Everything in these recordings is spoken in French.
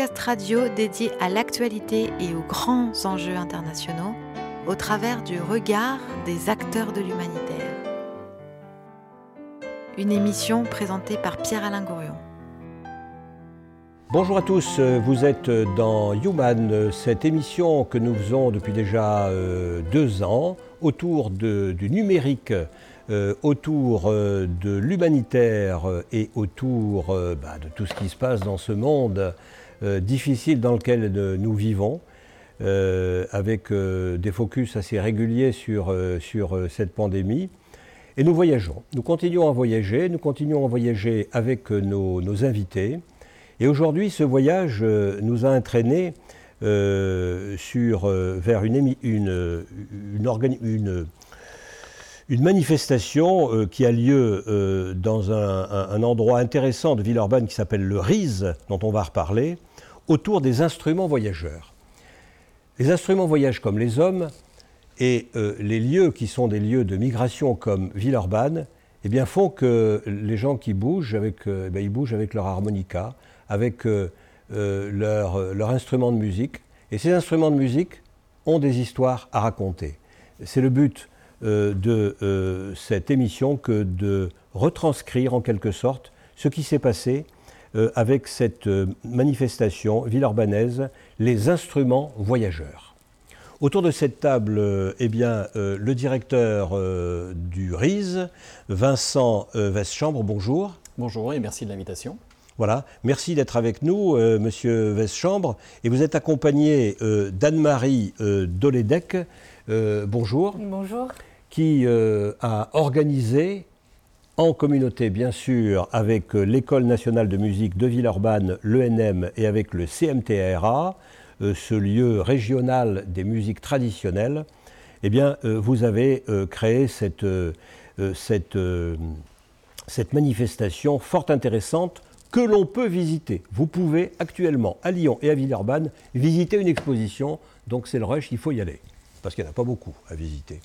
Podcast radio dédié à l'actualité et aux grands enjeux internationaux au travers du regard des acteurs de l'humanitaire. Une émission présentée par Pierre-Alain Gourion. Bonjour à tous, vous êtes dans Human, cette émission que nous faisons depuis déjà euh, deux ans autour du numérique, euh, autour euh, de l'humanitaire et autour bah, de tout ce qui se passe dans ce monde difficile dans lequel euh, nous vivons, euh, avec euh, des focus assez réguliers sur, euh, sur euh, cette pandémie. Et nous voyageons, nous continuons à voyager, nous continuons à voyager avec euh, nos, nos invités. Et aujourd'hui, ce voyage euh, nous a entraînés euh, sur, euh, vers une, une, une, manifestation euh, qui a lieu euh, dans un, un- un endroit intéressant de Villeurbanne qui s'appelle le RISE, dont on va reparler, autour des instruments voyageurs. Les instruments voyagent comme les hommes, et euh, les lieux qui sont des lieux de migration comme Villeurbanne, eh bien, font que les gens qui bougent, avec, euh, eh ils bougent avec leur harmonica, avec euh, leur, instrument de musique. Et ces instruments de musique ont des histoires à raconter. C'est le but de cette émission que de retranscrire en quelque sorte ce qui s'est passé euh, avec cette euh, manifestation villeurbanaise, les instruments voyageurs. Autour de cette table, euh, eh bien, euh, le directeur euh, du RISE, Vincent euh, Veschambre, bonjour. Bonjour et merci de l'invitation. Voilà, merci d'être avec nous, euh, Monsieur Veschambre. Et vous êtes accompagné euh, d'Anne-Marie euh, Doledec, euh, bonjour, Bonjour. qui euh, a organisé, en communauté bien sûr, avec euh, l'École nationale de musique de Villeurbanne, l'ENM, et avec le CMTRA, euh, ce lieu régional des musiques traditionnelles, eh bien, euh, vous avez créé cette, cette manifestation fort intéressante que l'on peut visiter. Vous pouvez actuellement, à Lyon et à Villeurbanne, visiter une exposition. Donc c'est le rush, il faut y aller. Parce qu'il n'y en a pas beaucoup à visiter.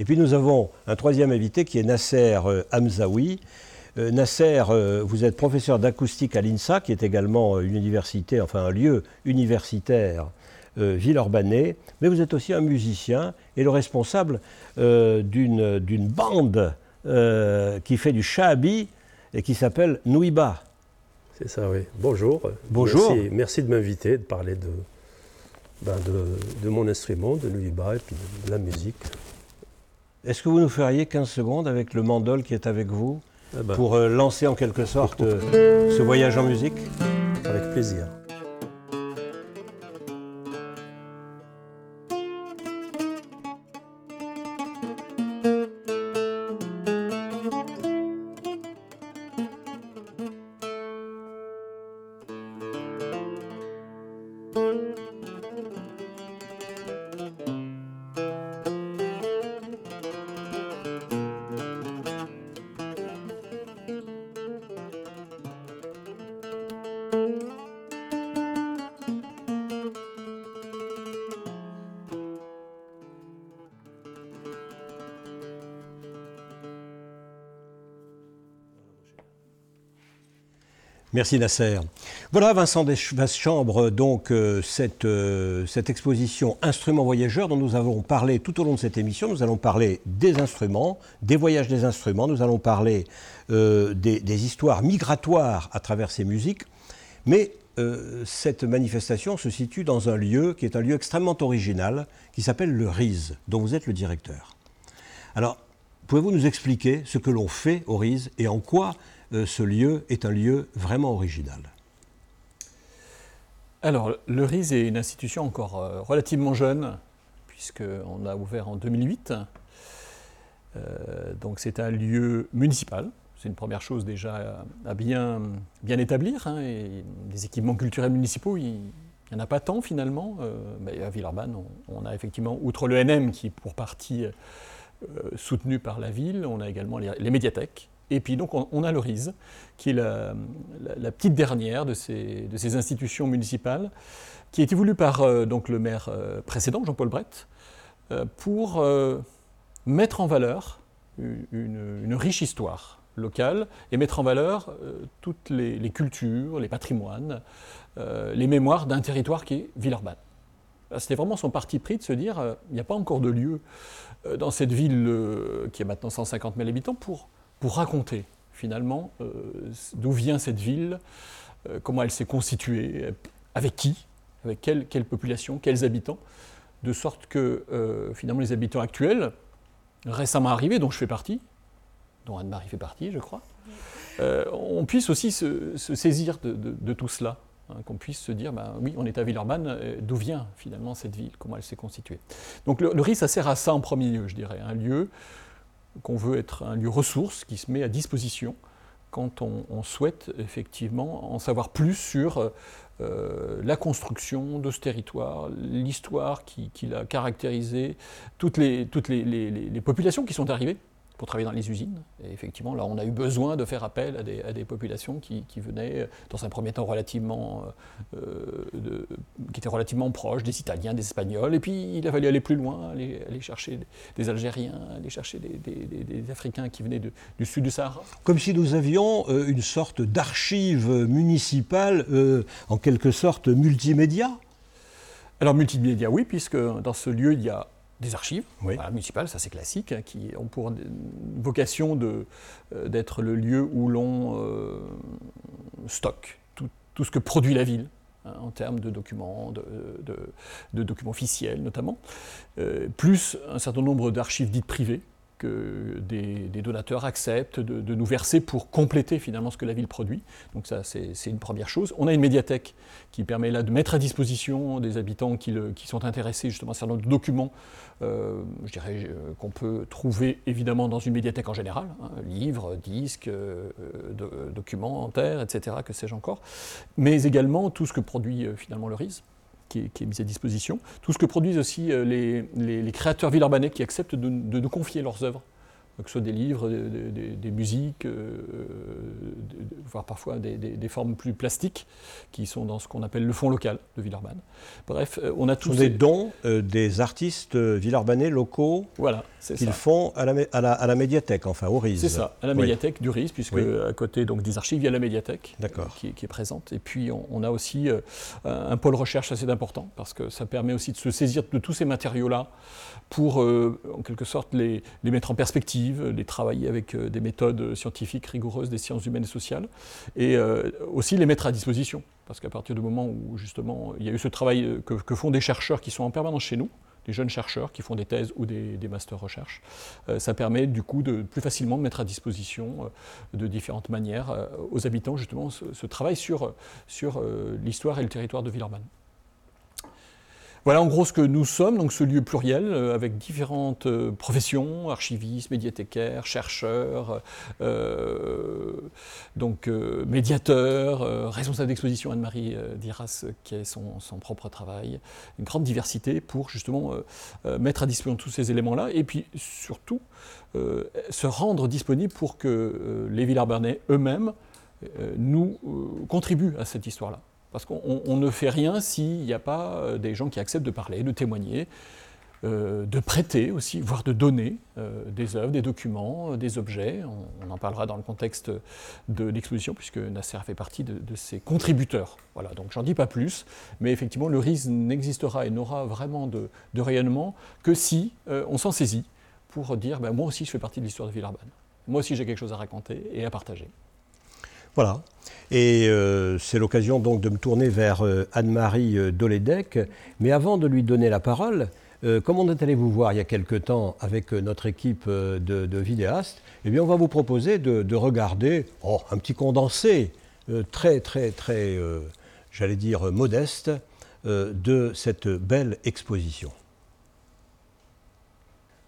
Et puis nous avons un troisième invité qui est Nasser euh, Hamzaoui. Euh, Nasser, euh, vous êtes professeur d'acoustique à l'INSA, qui est également une université, enfin un lieu universitaire euh, villeurbanais, mais vous êtes aussi un musicien et le responsable d'une bande qui fait du shahabi et qui s'appelle Nouiba. C'est ça, oui. Bonjour. Bonjour. Merci, merci de m'inviter, de parler de, ben, de, de mon instrument, de l'Uiba et puis de la musique. Est-ce que vous nous feriez 15 secondes avec le mandol qui est avec vous Ah ben, pour euh, lancer en quelque sorte euh, ce voyage en musique? Avec plaisir. Merci Nasser. Voilà Vincent Deschambre, donc euh, cette, euh, cette exposition Instruments voyageurs dont nous avons parlé tout au long de cette émission. Nous allons parler des instruments, des voyages des instruments, nous allons parler euh, des, histoires migratoires à travers ces musiques. Mais euh, cette manifestation se situe dans un lieu qui est un lieu extrêmement original, qui s'appelle le RISE, dont vous êtes le directeur. Alors, pouvez-vous nous expliquer ce que l'on fait au RISE et en quoi euh, ce lieu est un lieu vraiment original? Alors, le RIS est une institution encore euh, relativement jeune, puisqu'on a ouvert en 2008. Euh, donc, c'est un lieu municipal. C'est une première chose déjà à, bien, établir. hein, et des équipements culturels municipaux, il n'y en a pas tant finalement. À Villeurbanne, on, on a effectivement, outre l'ENM qui est pour partie soutenu par la ville, on a également les, les médiathèques. Et puis donc on, a le qui est la, petite dernière de ces, institutions municipales, qui a été voulue par euh, donc le maire euh, précédent, Jean-Paul Brett, euh, pour euh, mettre en valeur une, riche histoire locale et mettre en valeur toutes les, cultures, les patrimoines, les mémoires d'un territoire qui est Villeurbanne. C'était vraiment son parti pris de se dire il n'y a pas encore de lieu dans cette ville qui a maintenant 150 000 habitants pour, pour raconter finalement d'où vient cette ville, comment elle s'est constituée, avec qui, avec quelle, quelle population, quels habitants, de sorte que finalement les habitants actuels, récemment arrivés, dont je fais partie, dont Anne-Marie fait partie, je crois, euh, on puisse aussi se, saisir de, tout cela. Hein, qu'on puisse se dire, bah, oui, on est à Villeurbanne, euh, d'où vient finalement cette ville, comment elle s'est constituée. Donc le, le ça sert à ça en premier lieu, je dirais, un lieu qu'on veut être un lieu ressource qui se met à disposition quand on, souhaite effectivement en savoir plus sur euh, la construction de ce territoire, l'histoire qui, l'a caractérisé, toutes les populations qui sont arrivées pour travailler dans les usines. Et effectivement, là, on a eu besoin de faire appel à des, populations qui, venaient, dans un premier temps, relativement, euh, de, qui étaient relativement proches des Italiens, des Espagnols. Et puis, il a fallu aller plus loin, aller, chercher des Algériens, aller chercher des, Africains qui venaient du sud du Sahara. Comme si nous avions euh, une sorte d'archive municipale, euh, en quelque sorte multimédia alors multimédia, oui, puisque dans ce lieu, il y a des archives municipales, ça c'est classique, hein, qui ont pour vocation euh, d'être le lieu où l'on euh, stocke tout, ce que produit la ville. Hein, en termes de documents, de, documents officiels notamment, euh, plus un certain nombre d'archives dites privées, que des, donateurs acceptent de, nous verser pour compléter finalement ce que la ville produit. Donc ça, c'est une première chose. On a une médiathèque qui permet là de mettre à disposition des habitants qui, sont intéressés justement à un certain nombre de documents, euh, je dirais, euh, qu'on peut trouver évidemment dans une médiathèque en général, hein, livres, disques, euh, documentaires, etc., que sais-je encore, mais également tout ce que produit finalement le RIS qui est, mise à disposition. Tout ce que produisent aussi euh, les, créateurs villeurbanais qui acceptent de nous confier leurs œuvres que ce soit des livres, des, musiques, euh, voire parfois des, formes plus plastiques qui sont dans ce qu'on appelle le fond local de Villeurbanne. Bref, euh, on a tous des dons euh, des artistes villeurbanais locaux voilà, qu'ils font à la, à, la, médiathèque, enfin au RIS. C'est ça, à la médiathèque du RIS, puisque à côté donc, des archives, il y a la médiathèque qui, qui, est présente. Et puis on, a aussi un pôle recherche assez important, parce que ça permet aussi de se saisir de tous ces matériaux-là pour, en quelque sorte, les, les mettre en perspective les travailler avec euh, des méthodes scientifiques rigoureuses des sciences humaines et sociales, et euh, aussi les mettre à disposition. Parce qu'à partir du moment où justement il y a eu ce travail euh, que, font des chercheurs qui sont en permanence chez nous, des jeunes chercheurs qui font des thèses ou des, des masters recherche, ça permet du coup de plus facilement de mettre à disposition de différentes manières aux habitants justement ce, travail sur, sur l'histoire et le territoire de Villeurbanne. Voilà en gros ce que nous sommes, donc ce lieu pluriel euh, avec différentes euh, professions, archivistes, médiathécaires, chercheurs, euh, donc médiateurs, responsable d'exposition Anne-Marie Diras qui a son, propre travail, une grande diversité pour justement mettre à disposition tous ces éléments-là et puis surtout se rendre disponible pour que les Villarbernais eux-mêmes nous contribuent à cette histoire-là. Parce qu'on ne fait rien s'il n'y a pas euh, des gens qui acceptent de parler, de témoigner, euh, de prêter aussi, voire de donner euh, des œuvres, des documents, des objets. On, en parlera dans le contexte de l'exposition, puisque Nasser fait partie de, ses contributeurs. Voilà, donc j'en dis pas plus, mais effectivement, le RIS n'existera et n'aura vraiment de, rayonnement que si on s'en saisit pour dire ben, moi aussi je fais partie de l'histoire de Villeurbanne. Moi aussi j'ai quelque chose à raconter et à partager. Voilà. Et euh, c'est l'occasion donc de me tourner vers euh, Anne-Marie euh, Doledec. Mais avant de lui donner la parole, comme on est allé vous voir il y a quelque temps avec notre équipe de, vidéastes, eh bien on va vous proposer de, regarder oh, un petit condensé très, très, très, j'allais dire, modeste de cette belle exposition.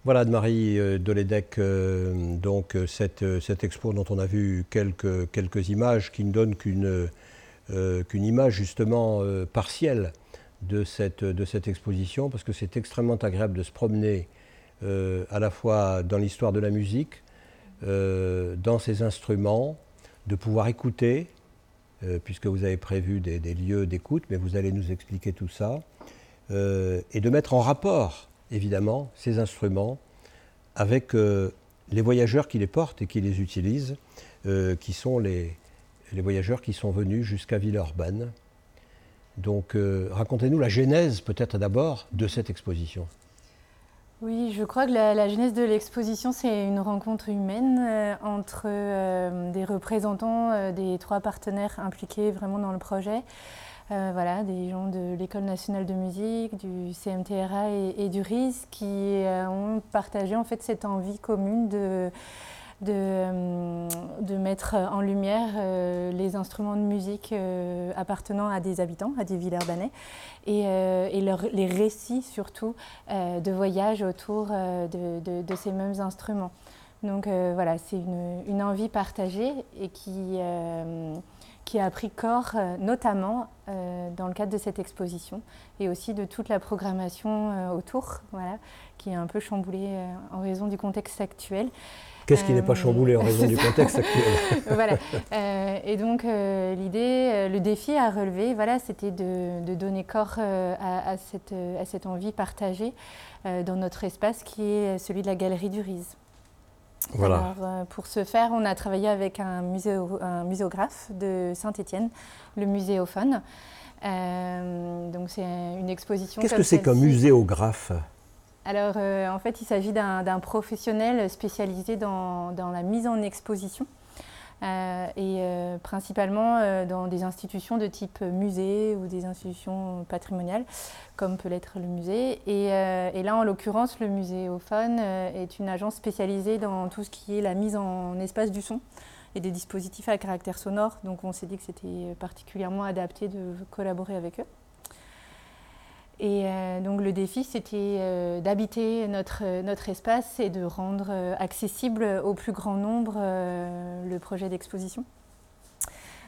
Voilà, Anne-Marie euh, Doledec, euh, donc euh, cette, expo dont on a vu quelques, images qui ne donnent qu'une image justement partielle de cette, de cette exposition, parce que c'est extrêmement agréable de se promener à la fois dans l'histoire de la musique, dans ses instruments, de pouvoir écouter, puisque vous avez prévu des, des lieux d'écoute, mais vous allez nous expliquer tout ça, et de mettre en rapport évidemment ces instruments avec euh, les voyageurs qui les portent et qui les utilisent, euh, qui sont les, les voyageurs qui sont venus jusqu'à Villeurbanne. Donc euh, racontez-nous la genèse peut-être d'abord de cette exposition. Oui, je crois que la, genèse de l'exposition, c'est une rencontre humaine entre des représentants des trois partenaires impliqués vraiment dans le projet. Voilà, des gens de l'École nationale de musique, du CMTRA et, et du RIS qui ont partagé en fait cette envie commune de de, euh, mettre en lumière euh, les instruments de musique euh, appartenant à des habitants, à des Villeurbanais, et, et les récits surtout de voyage autour de, ces mêmes instruments. Donc voilà, c'est une, envie partagée et qui, qui a pris corps notamment dans le cadre de cette exposition et aussi de toute la programmation autour, voilà, qui est un peu chamboulée en raison du contexte actuel. Qu'est-ce qui n'est pas chamboulé en raison du contexte actuel? Voilà. Euh, et donc euh, l'idée, euh, le défi à relever, voilà, c'était de, donner corps à, cette, à, cette, envie partagée dans notre espace qui est celui de la galerie du Riz. Voilà. Alors, pour ce faire, on a travaillé avec un, un muséographe de Saint-Étienne, le Muséophone. donc c'est une exposition. Qu'est-ce que c'est qu'un muséographe? Alors, euh, en fait, il s'agit d'un professionnel spécialisé dans, la mise en exposition. Euh, et euh, principalement dans des institutions de type musée ou des institutions patrimoniales, comme peut l'être le musée. Et, et, là, en l'occurrence, le Muséophone est une agence spécialisée dans tout ce qui est la mise en espace du son et des dispositifs à caractère sonore. Donc, on s'est dit que c'était particulièrement adapté de collaborer avec eux. Et euh, donc le défi, c'était euh, d'habiter notre, notre espace et de rendre euh, accessible au plus grand nombre le projet d'exposition.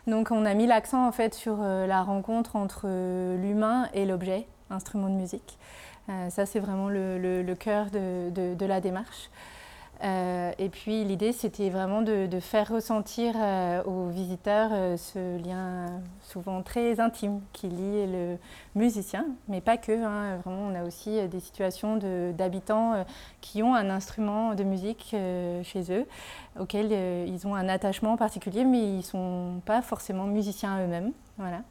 Donc on a mis l'accent en fait sur la rencontre entre l'humain et l'objet, instrument de musique. ça c'est vraiment le, cœur de, la démarche. Euh, et puis l'idée, c'était vraiment de, faire ressentir euh, aux visiteurs euh, ce lien souvent très intime qui lie le musicien, mais pas que. Hein. vraiment, on a aussi des situations d'habitants qui ont un instrument de musique chez eux, auquel ils ont un attachement particulier, mais ils ne sont pas forcément musiciens eux-mêmes. Voilà.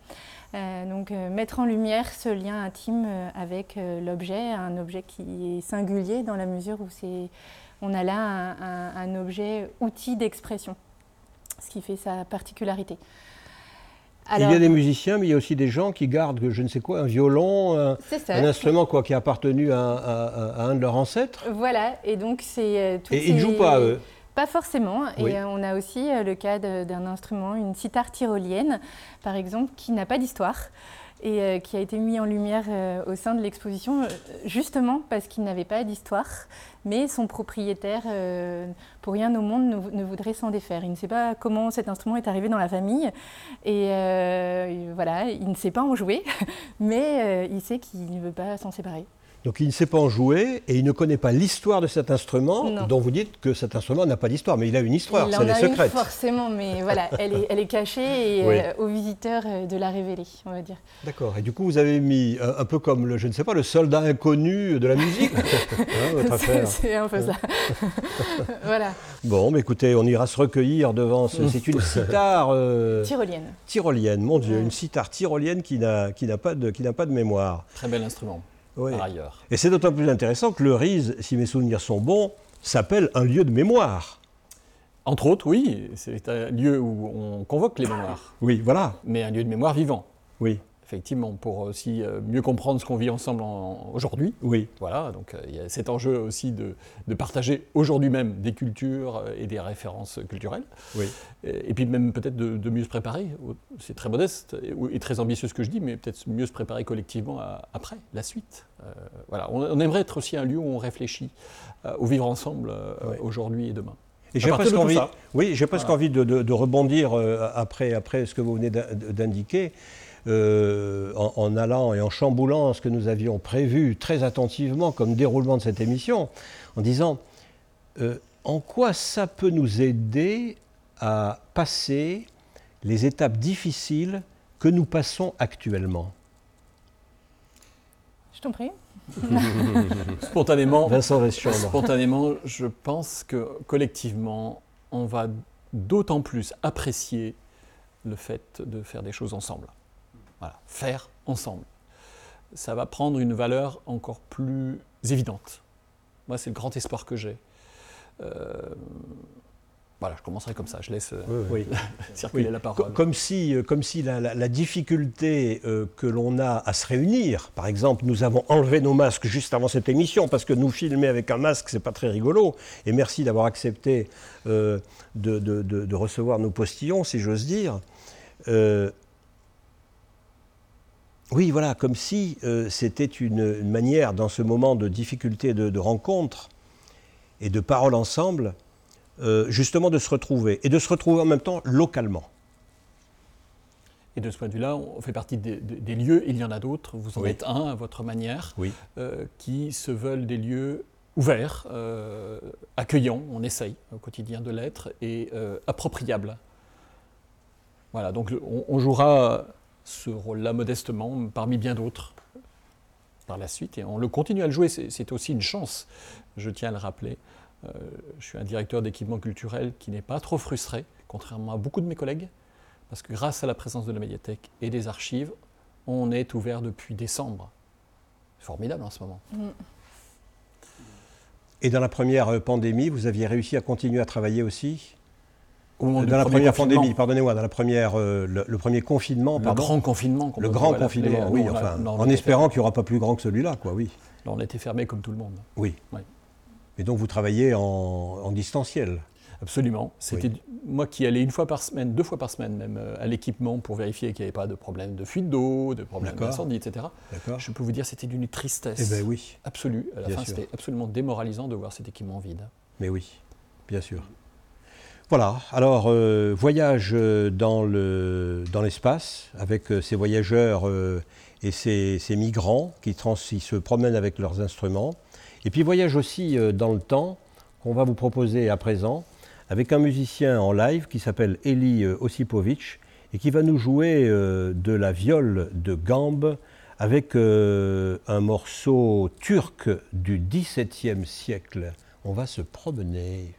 donc mettre en lumière ce lien intime avec l'objet, un objet qui est singulier dans la mesure où c'est on a là un, objet outil d'expression, ce qui fait sa particularité. il y a des musiciens, mais il y a aussi des gens qui gardent, je ne sais quoi, un violon, un, instrument quoi, qui a appartenu à, un de leurs ancêtres. Voilà, et donc c'est... Euh, et ils ne jouent pas, eux pas forcément. Et euh, on a aussi euh, le cas d'un instrument, une sitar tyrolienne, par exemple, qui n'a pas d'histoire et euh, qui a été mis en lumière euh, au sein de l'exposition, euh, justement parce qu'il n'avait pas d'histoire, mais son propriétaire, pour rien au monde, ne, voudrait s'en défaire. Il ne sait pas comment cet instrument est arrivé dans la famille, et voilà, il ne sait pas en jouer, mais il sait qu'il ne veut pas s'en séparer. Donc il ne sait pas en jouer et il ne connaît pas l'histoire de cet instrument dont vous dites que cet instrument n'a pas d'histoire, mais il a une histoire, c'est les secrètes. Forcément, mais voilà, elle est, elle est cachée et euh, aux visiteurs euh, de la révéler, on va dire. D'accord. Et du coup, vous avez mis euh, un peu comme le, je ne sais pas, le soldat inconnu de la musique. hein, c'est un peu ça. voilà. Bon, mais écoutez, on ira se recueillir devant. Ce, c'est une cithare tyrolienne. Tyrolienne, mon Dieu, une cithare tyrolienne qui n'a qui n'a pas de qui n'a pas de mémoire. Très bel instrument ailleurs. Et c'est d'autant plus intéressant que le RISE, si mes souvenirs sont bons, s'appelle un lieu de mémoire. Entre autres, oui, c'est un lieu où on convoque les mémoires. Oui, voilà. Mais un lieu de mémoire vivant. Oui effectivement, pour aussi euh, mieux comprendre ce qu'on vit ensemble aujourd'hui. Oui. Voilà, donc euh, il y a cet enjeu aussi de, partager aujourd'hui même des cultures euh, et des références culturelles. Oui. Et, puis même peut-être de, mieux se préparer. C'est très modeste et, très ambitieux ce que je dis, mais peut-être mieux se préparer collectivement après, la suite. voilà, on, aimerait être aussi un lieu où on réfléchit au vivre ensemble aujourd'hui et demain. J'ai presque envie, oui, j'ai presque envie de, de, rebondir après, après ce que vous venez d'indiquer. Euh, en, allant et en chamboulant ce que nous avions prévu très attentivement comme déroulement de cette émission, en disant euh, en quoi ça peut nous aider à passer les étapes difficiles que nous passons actuellement? Je t'en prie. spontanément, Vincent spontanément, je pense que collectivement, on va d'autant plus apprécier le fait de faire des choses ensemble. Voilà, faire ensemble. Ça va prendre une valeur encore plus évidente. Moi, c'est le grand espoir que j'ai. Euh, voilà, je commencerai comme ça, je laisse euh, Oui. circuler Oui. la parole. Co- Comme si, euh, comme si la, la- la difficulté euh, que l'on a à se réunir, par exemple, nous avons enlevé nos masques juste avant cette émission parce que nous filmer avec un masque, c'est pas très rigolo. Et merci d'avoir accepté euh, de, de- de- de recevoir nos postillons, si j'ose dire. Oui, voilà, comme si euh, c'était une, une manière, dans ce moment de difficulté de, de rencontre et de parole ensemble, euh, justement de se retrouver et de se retrouver en même temps localement. Et de ce point de vue-là, on fait partie des, des- des lieux, il y en a d'autres, vous en Oui. êtes un à votre manière, Oui. euh, qui se veulent des lieux ouverts, euh, accueillants, on essaye au quotidien de l'être, et euh, appropriables. Voilà, donc on jouera ce rôle-là modestement parmi bien d'autres par la suite, et on le continue à le jouer, c'est aussi une chance, je tiens à le rappeler. Euh, je suis un directeur d'équipement culturel qui n'est pas trop frustré, contrairement à beaucoup de mes collègues, parce que grâce à la présence de la médiathèque et des archives, on est ouvert depuis décembre. C'est formidable en ce moment. Et dans la première pandémie, vous aviez réussi à continuer à travailler aussi? Au moment Dans du la première pandémie, pardonnez-moi, dans la première, euh, le, le premier confinement, le pardon. grand confinement. le grand confinement, oui, a- enfin, non, en espérant qu'il n'y aura pas plus grand que celui-là, quoi, oui. Là, on était fermé comme tout le monde. Oui. Oui. Et donc vous travaillez en, en distanciel. Absolument. C'était moi qui allais une fois par semaine, deux fois par semaine même, euh, à l'équipement pour vérifier qu'il n'y avait pas de problème de fuite d'eau, de problème d'incendie, etc. Je peux vous dire, c'était d'une tristesse Eh bien oui, absolue. À la Bien fin, c'était absolument démoralisant de voir cet équipement vide. mais oui, bien sûr. Voilà, alors euh, voyage euh, dans le- dans l'espace avec euh, ces voyageurs et ces, migrants qui, se promènent avec leurs instruments. Et puis voyage aussi dans le temps qu'on va vous proposer à présent avec un musicien en live qui s'appelle Eli Osipovic et qui va nous jouer de la viole de gambe avec un morceau turc du XVIIe siècle. On va se promener.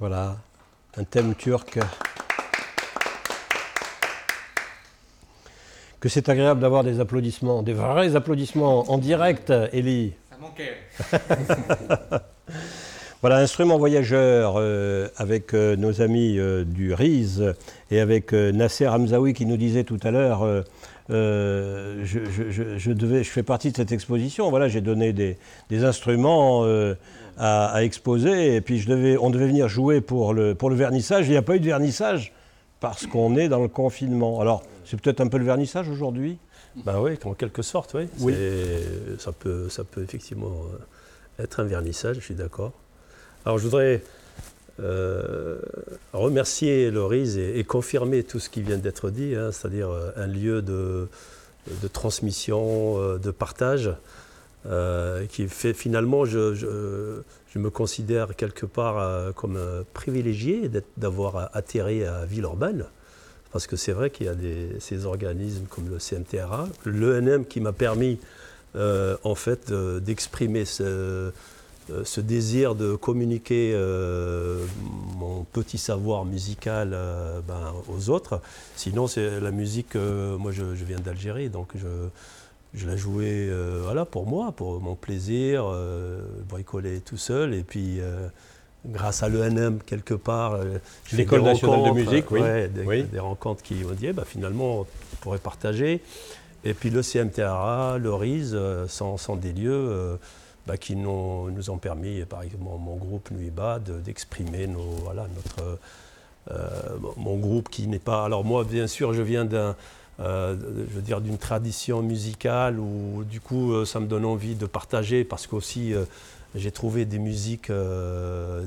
Voilà, un thème turc. Que c'est agréable d'avoir des applaudissements, des vrais applaudissements en direct, Elie. Ça manquait. Voilà, instrument voyageur euh, avec euh, nos amis euh, du RISE et avec Nasser Hamzaoui qui nous disait tout à l'heure je, je, devais, je fais partie de cette exposition. Voilà, j'ai donné des, instruments à, exposer et puis je devais, on devait venir jouer pour le, pour le vernissage. Il n'y a pas eu de vernissage parce qu'on est dans le confinement. Alors, c'est peut-être un peu le vernissage aujourd'hui? Ben oui, en quelque sorte, oui. oui. Ça, peut, ça peut effectivement être un vernissage, je suis d'accord. Alors je voudrais euh, remercier Loris et, confirmer tout ce qui vient d'être dit, hein, c'est-à-dire euh, un lieu de, transmission, euh, de partage, qui fait finalement, je, me considère quelque part comme privilégié d'avoir atterri à Villeurbanne, parce que c'est vrai qu'il y a ces organismes comme le CMTRA, l'ENM qui m'a permis en fait d'exprimer ce ce désir de communiquer euh, mon petit savoir musical euh, ben, aux autres. Sinon, c'est la musique, moi je, viens d'Algérie, donc je, je la jouais voilà, pour moi, pour mon plaisir, bricoler tout seul. Et puis, grâce à l'ENM, quelque part, l'école nationale de musique, oui. des, rencontres qui m'ont dit, eh ben, finalement, on pourrait partager. Et puis le CMTRA, le RIS, sans, sans des lieux. Bah, qui nous, ont permis, par exemple mon groupe Nuiba, d'exprimer voilà, notre, euh, mon groupe qui n'est pas... Alors moi, bien sûr, je viens d'un... Euh, je veux dire d'une tradition musicale où du coup euh, ça me donne envie de partager parce qu'aussi j'ai trouvé des musiques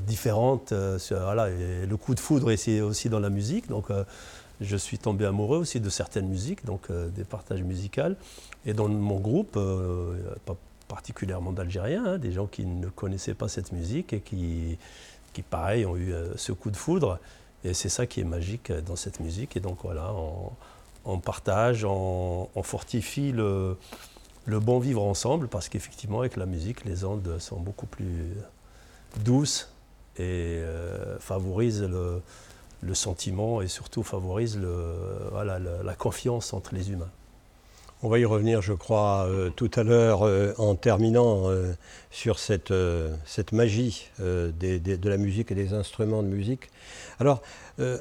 différentes. voilà, le coup de foudre est aussi dans la musique, donc je suis tombé amoureux aussi de certaines musiques, donc des partages musicaux. Et dans mon groupe, particulièrement d'Algériens, hein, des gens qui ne connaissaient pas cette musique et qui, pareil, ont eu euh, ce coup de foudre. Et c'est ça qui est magique euh, dans cette musique. Et donc voilà, on, partage, on, fortifie le, bon vivre ensemble, parce qu'effectivement, avec la musique, les ondes sont beaucoup plus douces et euh, favorisent le, sentiment et surtout favorisent la confiance entre les humains. On va y revenir, je crois, euh, tout à l'heure euh, en terminant euh, sur cette, cette magie de la musique et des instruments de musique. Alors,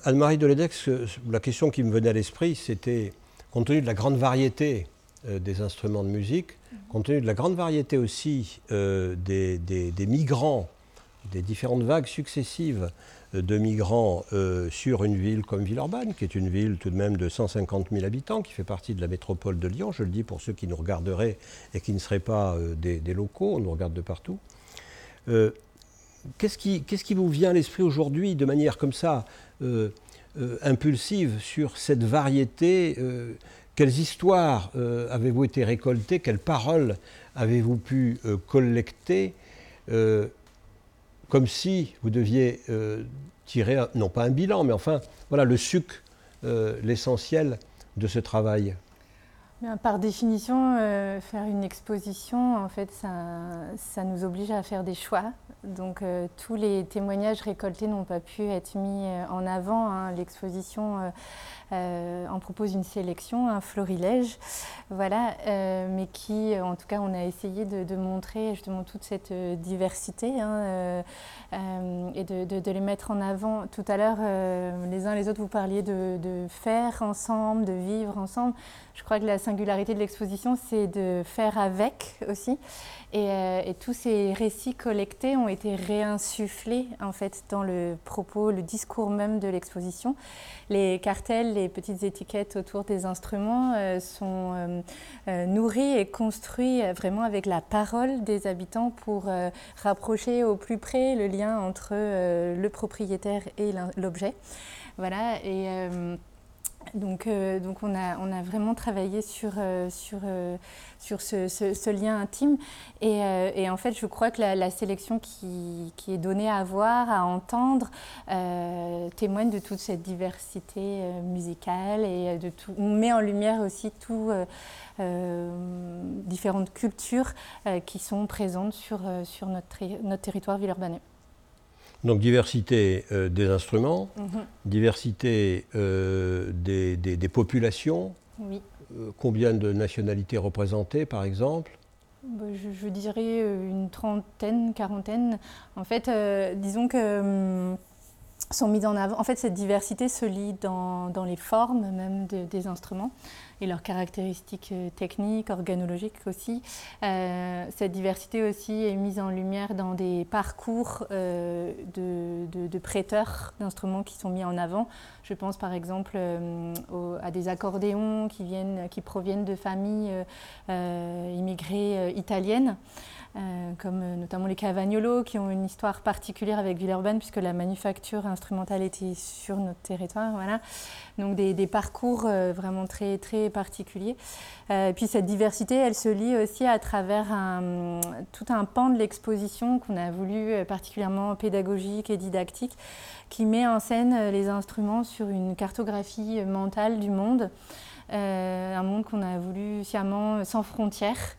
Anne-Marie Deledex, la question qui me venait à l'esprit, c'était, compte tenu de la grande variété des instruments de musique, compte tenu de la grande variété aussi des, des, migrants, des différentes vagues successives de migrants euh, sur une ville comme Villeurbanne, qui est une ville tout de même de 150 000 habitants, qui fait partie de la métropole de Lyon. Je le dis pour ceux qui nous regarderaient et qui ne seraient pas euh, des, locaux, on nous regarde de partout. Euh, qu'est-ce, qui, qu'est-ce qui vous vient à l'esprit aujourd'hui de manière comme ça impulsive sur cette variété Quelles histoires avez-vous été récoltées Quelles paroles avez-vous pu collecter comme si vous deviez euh, tirer, non pas un bilan, mais enfin, voilà, le suc, euh, l'essentiel de ce travail. Par définition, euh, faire une exposition, en fait, ça, nous oblige à faire des choix. Donc, tous les témoignages récoltés n'ont pas pu être mis en avant. Hein. L'exposition euh, on propose une sélection, un florilège, voilà, euh, mais qui, en tout cas, on a essayé de, montrer justement toute cette euh, diversité hein, et de, les mettre en avant. Tout à l'heure, les uns les autres, vous parliez de, faire ensemble, de vivre ensemble. Je crois que la singularité de l'exposition, c'est de faire avec aussi. Et, tous ces récits collectés ont été réinsufflés en fait dans le propos, le discours même de l'exposition. Les cartels, les petites étiquettes autour des instruments euh, sont euh, euh, nourris et construits vraiment avec la parole des habitants pour rapprocher au plus près le lien entre le propriétaire et l'objet. Voilà. Et, donc, donc on, a, on, a, vraiment travaillé sur, sur, sur ce, ce, lien intime. Et, et, en fait, je crois que la, sélection qui, qui, est donnée à voir, à entendre, témoigne de toute cette diversité musicale et de tout, on met en lumière aussi tout. différentes cultures qui sont présentes sur, sur notre, notre territoire villeurbanais. Donc diversité euh, des instruments, mhm. diversité euh, des, des, populations. Oui. Euh, combien de nationalités représentées, par exemple? Bah, je, dirais une trentaine, quarantaine. En fait, disons que hum, sont mises en avant. En fait, cette diversité se lit dans, dans les formes même des instruments et leurs caractéristiques euh, techniques, organologiques aussi. Euh, cette diversité aussi est mise en lumière dans des parcours euh, de, prêteurs d'instruments qui sont mis en avant. Je pense par exemple à des accordéons qui, viennent, qui proviennent de familles immigrées italiennes. Euh, comme euh, notamment les Cavagnolo, qui ont une histoire particulière avec Villeurbanne, puisque la manufacture instrumentale était sur notre territoire. Voilà. Donc des, parcours euh, vraiment très, très particuliers. et puis cette diversité, elle se lit aussi à travers tout un pan de l'exposition qu'on a voulu particulièrement pédagogique et didactique, qui met en scène les instruments sur une cartographie mentale du monde. un monde qu'on a voulu sciemment sans frontières.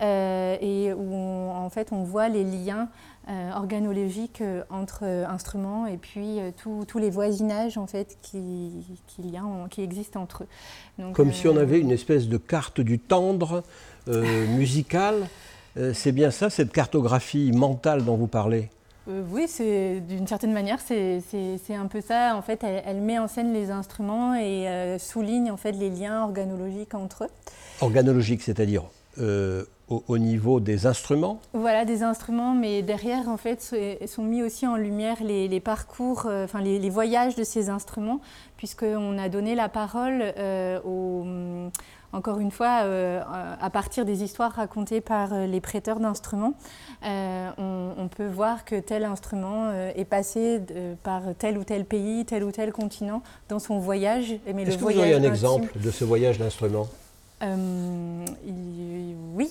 Euh, et où on, en fait on voit les liens euh, organologiques euh, entre instruments et puis tous les voisinages en fait qui, qui, qui existent entre eux. Comme si on avait une espèce de carte du tendre musicale. c'est bien ça, cette cartographie mentale dont vous parlez? Oui, c'est d'une certaine manière, c'est un peu ça. En fait, elle, elle, met en scène les instruments et souligne en fait les liens organologiques entre eux. Organologiques, c'est-à-dire au, niveau des instruments Voilà, des instruments, mais derrière, en fait, sont mis aussi en lumière les, parcours, euh, enfin les, voyages de ces instruments, puisqu'on a donné la parole euh, encore une fois, euh, à partir des histoires racontées par les prêteurs d'instruments, on, peut voir que tel instrument est passé par tel ou tel pays, tel ou tel continent dans son voyage. Est-ce que vous auriez un exemple de ce voyage d'instruments euh, oui.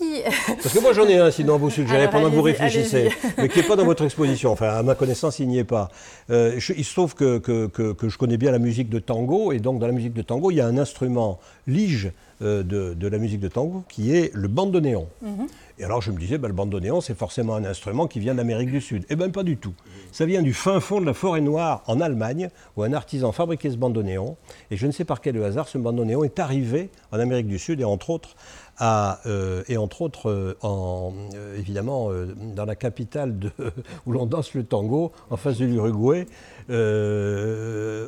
Parce que moi j'en ai un, sinon vous suggérez pendant que vous réfléchissez, mais qui n'est pas dans votre exposition. Enfin, à ma connaissance, il n'y est pas. Euh, il se trouve que, que, que, je connais bien la musique de tango, et donc dans la musique de tango, il y a un instrument lige euh, de, de, la musique de tango qui est le bandoneon. Mm et alors je me disais, ben, le bandoneon, c'est forcément un instrument qui vient d'Amérique du Sud. Eh bien pas du tout. Ça vient du fin fond de la forêt noire en Allemagne, où un artisan fabriquait ce bandoneon. Et je ne sais par quel hasard, ce bandoneon est arrivé en Amérique du Sud, et entre autres, euh, et entre autres euh, euh, évidemment dans la capitale où l'on danse le tango, en face de l'Uruguay,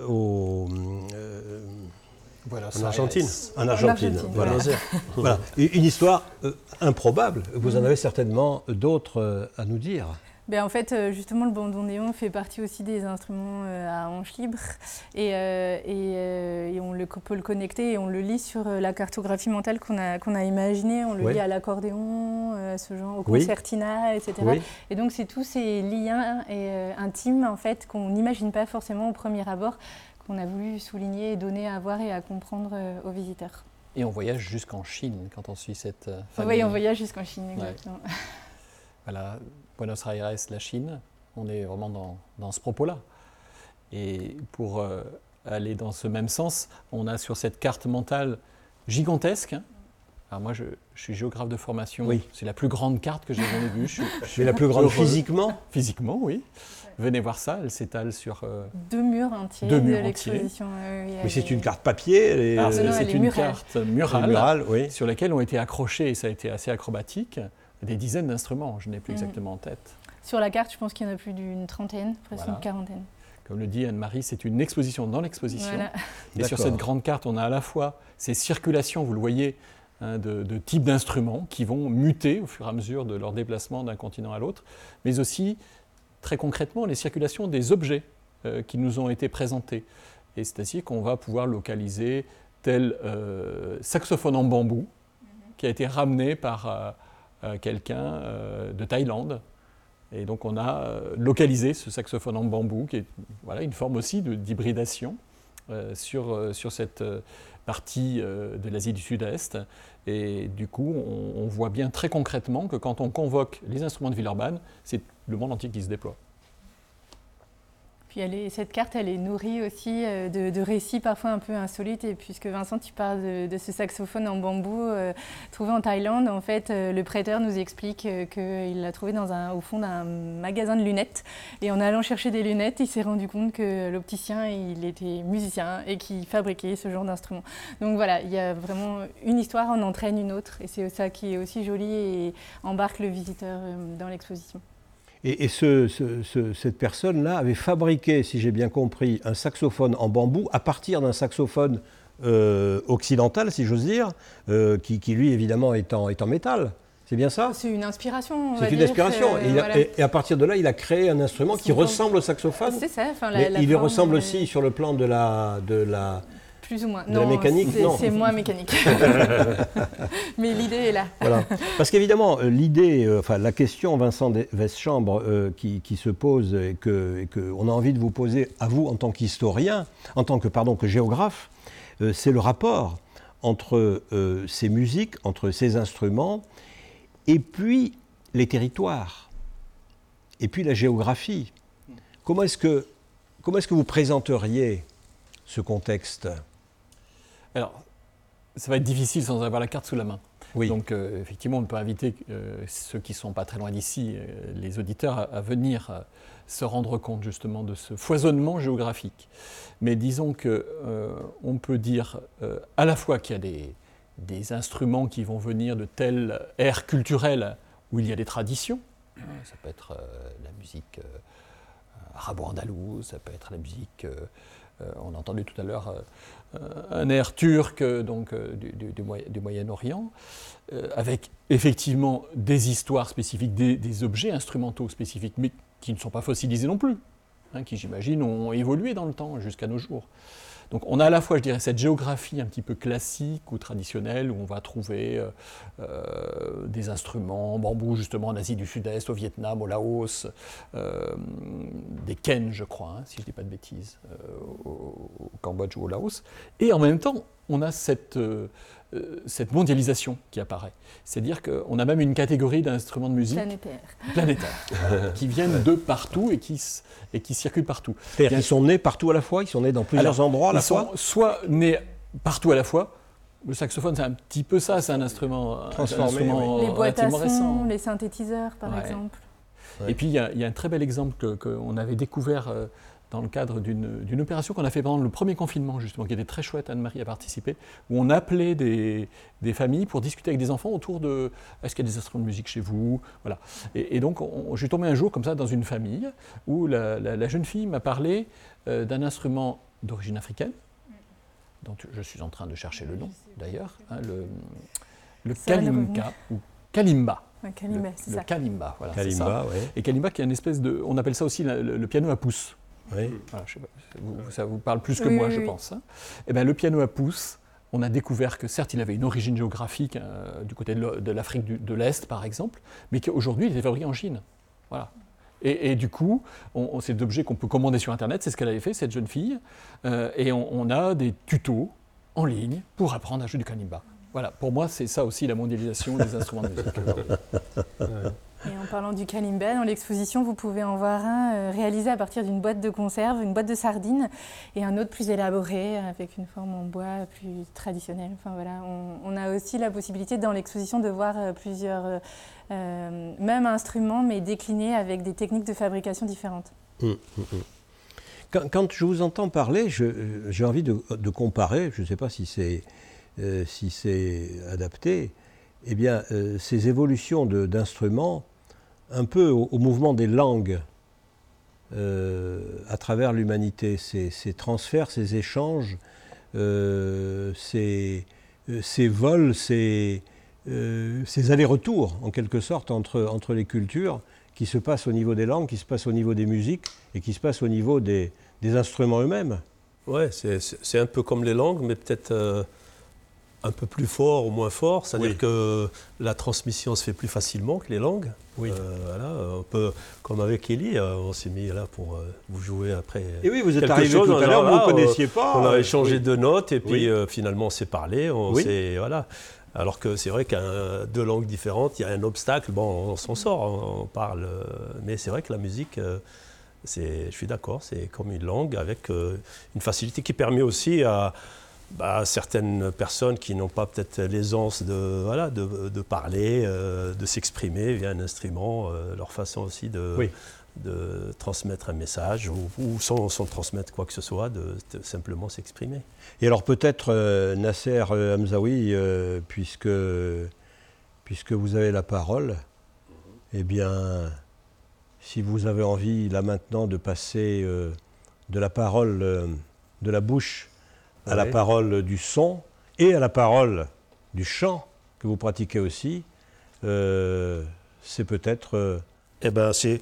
au en Argentine. En Argentine. Voilà. Une histoire euh, improbable. Vous en avez certainement d'autres euh, à nous dire. Ben, en fait, euh, justement, le bandoneon fait partie aussi des instruments à hanche libre et, et, on le, peut le connecter et on le lit sur la cartographie mentale qu'on a, qu'on a imaginée. On le lit à l'accordéon, ce genre, au concertina, etc. Et donc, c'est tous ces liens intimes en fait, qu'on n'imagine pas forcément au premier abord qu'on a voulu souligner et donner à voir et à comprendre euh, aux visiteurs. Et on voyage jusqu'en Chine quand on suit cette euh, famille. Oui, on voyage jusqu'en Chine, exactement. Voilà, Buenos Aires, la Chine, on est vraiment dans, dans ce propos-là. Et pour euh, aller dans ce même sens, on a sur cette carte mentale gigantesque, hein. alors moi, je, suis géographe de formation. Oui. C'est la plus grande carte que j'ai jamais vue. Je, suis la plus grande physiquement Physiquement, oui. Venez voir ça, elle s'étale sur... Euh, deux murs entiers de l'exposition. oui, c'est une carte papier. c'est une carte murale, sur laquelle ont été accrochés, et ça a été assez acrobatique, des dizaines d'instruments. Je n'ai plus mm. exactement en tête. Sur la carte, je pense qu'il y en a plus d'une trentaine, presque une quarantaine. Comme le dit Anne-Marie, c'est une exposition dans l'exposition. Et sur cette grande carte, on a à la fois ces circulations, vous le voyez, hein, de, de types d'instruments qui vont muter au fur et à mesure de leur déplacement d'un continent à l'autre, mais aussi très concrètement les circulations des objets euh, qui nous ont été présentés. Et c'est ainsi qu'on va pouvoir localiser tel euh, saxophone en bambou qui a été ramené par euh, quelqu'un de Thaïlande. Et donc on a localisé ce saxophone en bambou qui est voilà, une forme aussi d'hybridation sur, sur cette partie de l'Asie du Sud-Est. Et du coup, on, on, voit bien très concrètement que quand on convoque les instruments de Villeurbanne, c'est le monde entier qui se déploie. Puis cette carte, elle est nourrie aussi euh, de, récits parfois un peu insolites. Puisque Vincent, tu parles de, ce saxophone en bambou euh, trouvé en Thaïlande, en fait, euh, le prêteur nous explique qu'il l'a trouvé au fond d'un magasin de lunettes. Et en allant chercher des lunettes, il s'est rendu compte que l'opticien, il était musicien et qu'il fabriquait ce genre d'instrument. Donc voilà, il y a vraiment une histoire en entraîne une autre. Et c'est ça qui est aussi joli et embarque le visiteur dans l'exposition. Et, et ce- ce- ce- cette personne-là avait fabriqué, si j'ai bien compris, un saxophone en bambou à partir d'un saxophone euh, occidental, si j'ose dire, euh, qui, qui, lui évidemment est en, est en métal. C'est bien ça? C'est une inspiration. C'est une inspiration. euh, et, il a- voilà. et- et à partir de là, il a créé un instrument qui ressemble au saxophone. C'est ça. Enfin, la, Mais la il lui ressemble aussi sur le plan de la, de la, Plus ou moins. de la non, mécanique, c'est- non. C'est moins mécanique. Mais l'idée est là. Voilà. Parce qu'évidemment, euh, l'idée, euh, enfin la question, Vincent Weschambre, euh, qui, qui se pose et que, et que on a envie de vous poser à vous en tant qu'historien, en tant que pardon que géographe, euh, c'est le rapport entre ces musiques, entre ces instruments, et puis les territoires, et puis la géographie. Comment est-ce que comment est-ce que vous présenteriez ce contexte? Alors, ça va être difficile sans avoir la carte sous la main. Oui. Donc, euh, effectivement, on peut inviter euh, ceux qui ne sont pas très loin d'ici, euh, les auditeurs, à, à venir se rendre compte justement de ce foisonnement géographique. Mais disons que euh, on peut dire à la fois qu'il y a des, des instruments qui vont venir de telle ère culturelle où il y a des traditions. hein, ça peut être la musique arabo-andalouse, ça peut être la musique. on a entendu tout à l'heure un air turc euh, donc, euh, du, du- du Moyen- du Moyen-Orient, euh, avec effectivement des histoires spécifiques, des, des objets instrumentaux spécifiques, mais qui ne sont pas fossilisés non plus, hein, qui j'imagine ont évolué dans le temps jusqu'à nos jours. Donc on a à la fois, je dirais, cette géographie un petit peu classique ou traditionnelle où on va trouver euh, euh, des instruments en bambou justement en Asie du Sud-Est, au Vietnam, au Laos, euh, des ken, je crois, hein, si je ne dis pas de bêtises, au, Cambodge ou au Laos. Et en même temps, on a cette, cette mondialisation qui apparaît. C'est-à-dire qu'on a même une catégorie d'instruments de musique Planétaire. planétaires qui viennent de partout et qui, et qui circulent partout. C'est-à-dire Bien qu'ils sont nés partout à la fois, ils sont nés dans plusieurs Alors, endroits à la Ils sont fois soit nés partout à la fois. Le saxophone, c'est un petit peu ça, c'est un instrument, un Transformé, instrument Les boîtes à relativement récent. sons, les synthétiseurs, par Ouais. exemple. Ouais. Et puis il y, a, il y a un très bel exemple que- qu'on avait découvert euh, dans le cadre d'une d'une opération qu'on a fait pendant le premier confinement, justement, qui était très chouette. Anne-Marie a participé, où on appelait des, des familles pour discuter avec des enfants autour de est-ce qu'il y a des instruments de musique chez vous? Voilà. Et, et donc, on- je suis tombé un jour comme ça dans une famille où la, la- la jeune fille m'a parlé euh, d'un instrument d'origine africaine, dont je suis en train de chercher le nom d'ailleurs, hein, le, le Ça kalimka ou kalimba. Un kalimba, Le- c'est le ça. kalimba, voilà. c'est ça. Kalimba, oui. Et kalimba qui est une espèce de, on appelle ça aussi la- le, le piano à pouce. Oui. Voilà, je sais pas, vous- ça vous parle plus que Oui, moi, oui, je oui. pense. hein. Eh ben, le piano à pouce, on a découvert que certes, il avait une origine géographique euh, du côté de l'Afrique de l'Est, par exemple, mais qu'aujourd'hui, il était fabriqué en Chine. Voilà. Et, et du coup, on, on- c'est des objets qu'on peut commander sur Internet, c'est ce qu'elle avait fait, cette jeune fille. Euh, et on, on a des tutos en ligne pour apprendre à jouer du kalimba. Voilà, pour moi, c'est ça aussi la mondialisation des instruments de musique. Et en parlant du kalimba, dans l'exposition, vous pouvez en voir un euh, réalisé à partir d'une boîte de conserve, une boîte de sardines, et un autre plus élaboré, avec une forme en bois plus traditionnelle. Enfin voilà, on, a aussi la possibilité dans l'exposition de voir euh, plusieurs, euh, mêmes instruments, mais déclinés avec des techniques de fabrication différentes. Hum, hum, hum. Quand, je vous entends parler, j'ai envie de, comparer, je ne sais pas si c'est euh, si adapté, eh bien, euh, ces évolutions d'instruments un peu au, mouvement des langues euh, à travers l'humanité, ces, transferts, ces échanges, euh, ces, vols, ces, allers-retours, en quelque sorte, entre, entre les cultures qui se passent au niveau des langues, qui se passent au niveau des musiques et qui se passent au niveau des, instruments eux-mêmes. Ouais, c'est- un peu comme les langues, mais peut-être un peu plus fort ou moins fort. C'est-à-dire Oui. que la transmission se fait plus facilement que les langues. Oui. Euh, voilà, on peut, comme avec Ellie, euh, on s'est mis là pour euh, vous jouer après. Et oui, vous êtes arrivé tout à l'heure, vous ne connaissiez pas. on euh, avait changé oui. de notes et puis Oui. finalement on s'est parlé. On Oui. s'est- voilà. Alors que c'est vrai qu'un deux langues différentes, il y a un obstacle. Bon, on s'en sort, on, on parle. mais c'est vrai que la musique, je suis d'accord, c'est comme une langue avec une facilité qui permet aussi à, bah, certaines personnes qui n'ont pas peut-être l'aisance de, voilà, de, parler, de s'exprimer via un instrument, leur façon aussi de, de transmettre un message ou, sans, transmettre quoi que ce soit, de, simplement s'exprimer. Et alors peut-être euh, Nasser euh, Hamzaoui, euh, puisque, puisque vous avez la parole, eh bien, si vous avez envie là maintenant de passer de la parole, de la bouche à la parole du son et à la parole du chant que vous pratiquez aussi, c'est peut-être... eh ben, c'est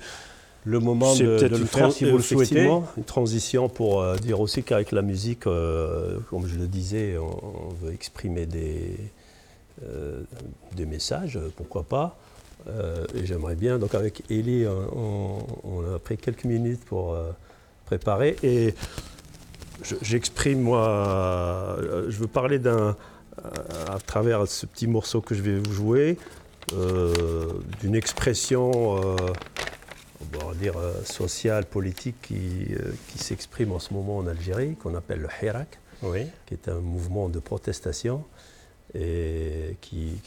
le moment de, le faire si vous le souhaitez. Une transition pour euh, dire aussi qu'avec la musique, euh, comme je le disais, on, veut exprimer des, euh, des messages, pourquoi pas. et j'aimerais bien, donc avec Elie, on, a pris quelques minutes pour préparer. Et j'exprime, moi, je veux parler d'un, à travers ce petit morceau que je vais vous jouer, d'une expression on va dire, euh, social, politique qui, euh, qui s'exprime en ce moment en Algérie, qu'on appelle le Hirak, qui est un mouvement de protestation et qui,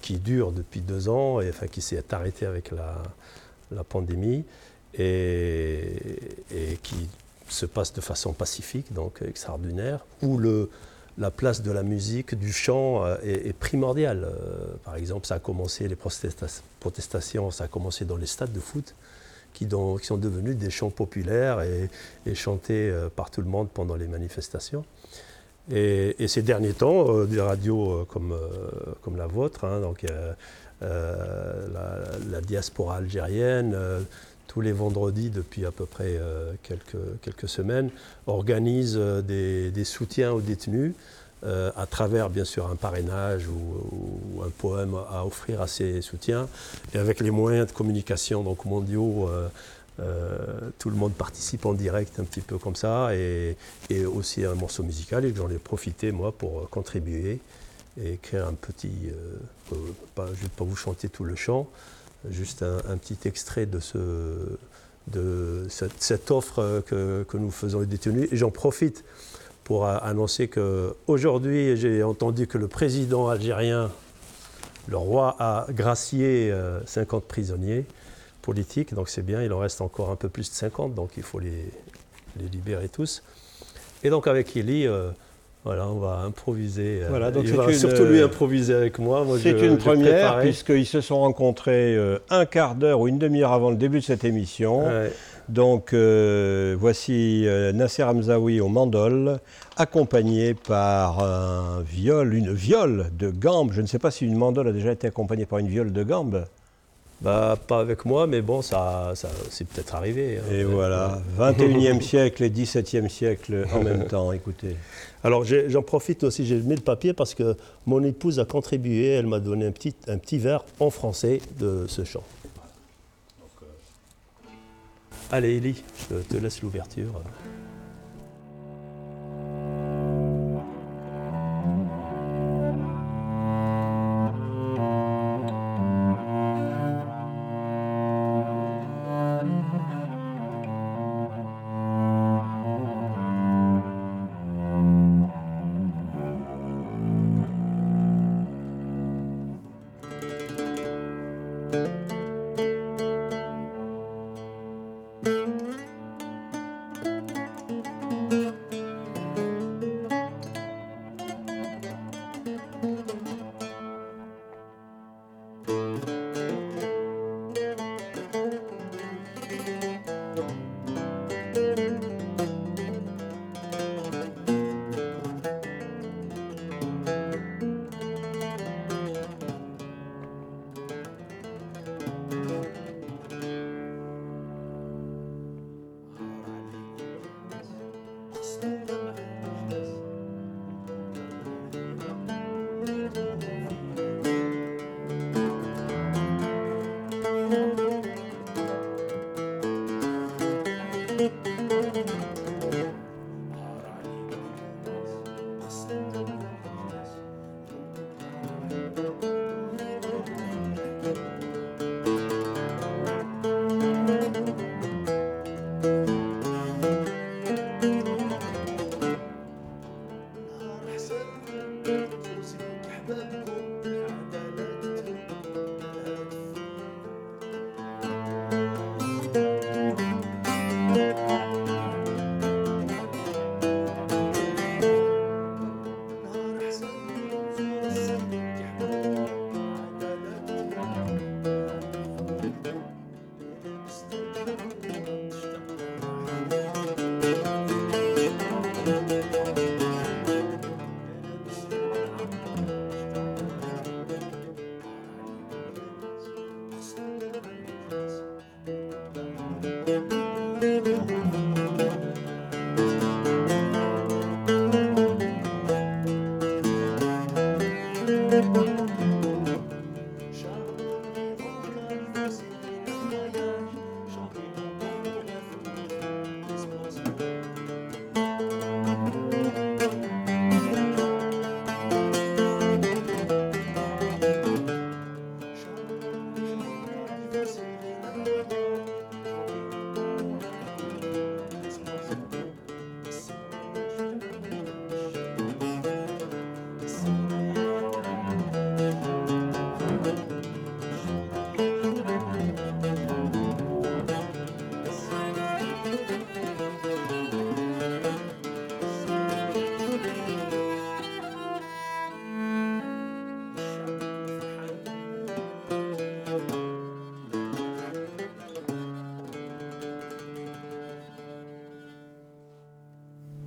qui, dure depuis deux ans, et enfin qui s'est arrêté avec la, la pandémie et, et, qui se passe de façon pacifique, donc extraordinaire, où le, la place de la musique, du chant euh, est, primordiale. par exemple, ça a commencé, les protestations, ça a commencé dans les stades de foot qui, sont devenus des chants populaires et, chantés euh, par tout le monde pendant les manifestations. Et, ces derniers temps, euh, des radios euh, comme, comme la vôtre, hein, donc, la, diaspora algérienne, tous les vendredis depuis à peu près quelques, quelques semaines, organisent des, des soutiens aux détenus euh, à travers bien sûr un parrainage ou, un poème à offrir à ses soutiens. Et avec les moyens de communication donc mondiaux, euh, euh, tout le monde participe en direct un petit peu comme ça, et, aussi un morceau musical. Et j'en ai profité moi pour contribuer et écrire un petit, je ne vais pas vous chanter tout le chant, juste un, petit extrait de ce de cette, offre que, nous faisons aux détenus. J'en profite pour annoncer qu'aujourd'hui, j'ai entendu que le président algérien, le roi, a gracié 50 euh, prisonniers politiques, donc c'est bien, il en reste encore un peu plus de 50, donc il faut les, libérer tous. Et donc avec Eli, voilà, on va improviser. Euh, voilà, donc il va surtout lui improviser avec moi. c'est une première, puisqu'ils se sont rencontrés un quart d'heure ou une demi-heure avant le début de cette émission. Donc euh, voici euh, Nasser Hamzaoui au mandol, accompagné par un viol, une viole de gambe. Je ne sais pas si une mandole a déjà été accompagnée par une viole de gambe. Bah, pas avec moi, mais bon, ça, ça c'est peut-être arrivé. Hein. et voilà, 21e siècle et 17e siècle en même temps, écoutez. Alors j'en profite aussi, j'ai mis le papier parce que mon épouse a contribué, elle m'a donné un petit, un vers en français de ce chant. Allez, Elie, je te laisse l'ouverture.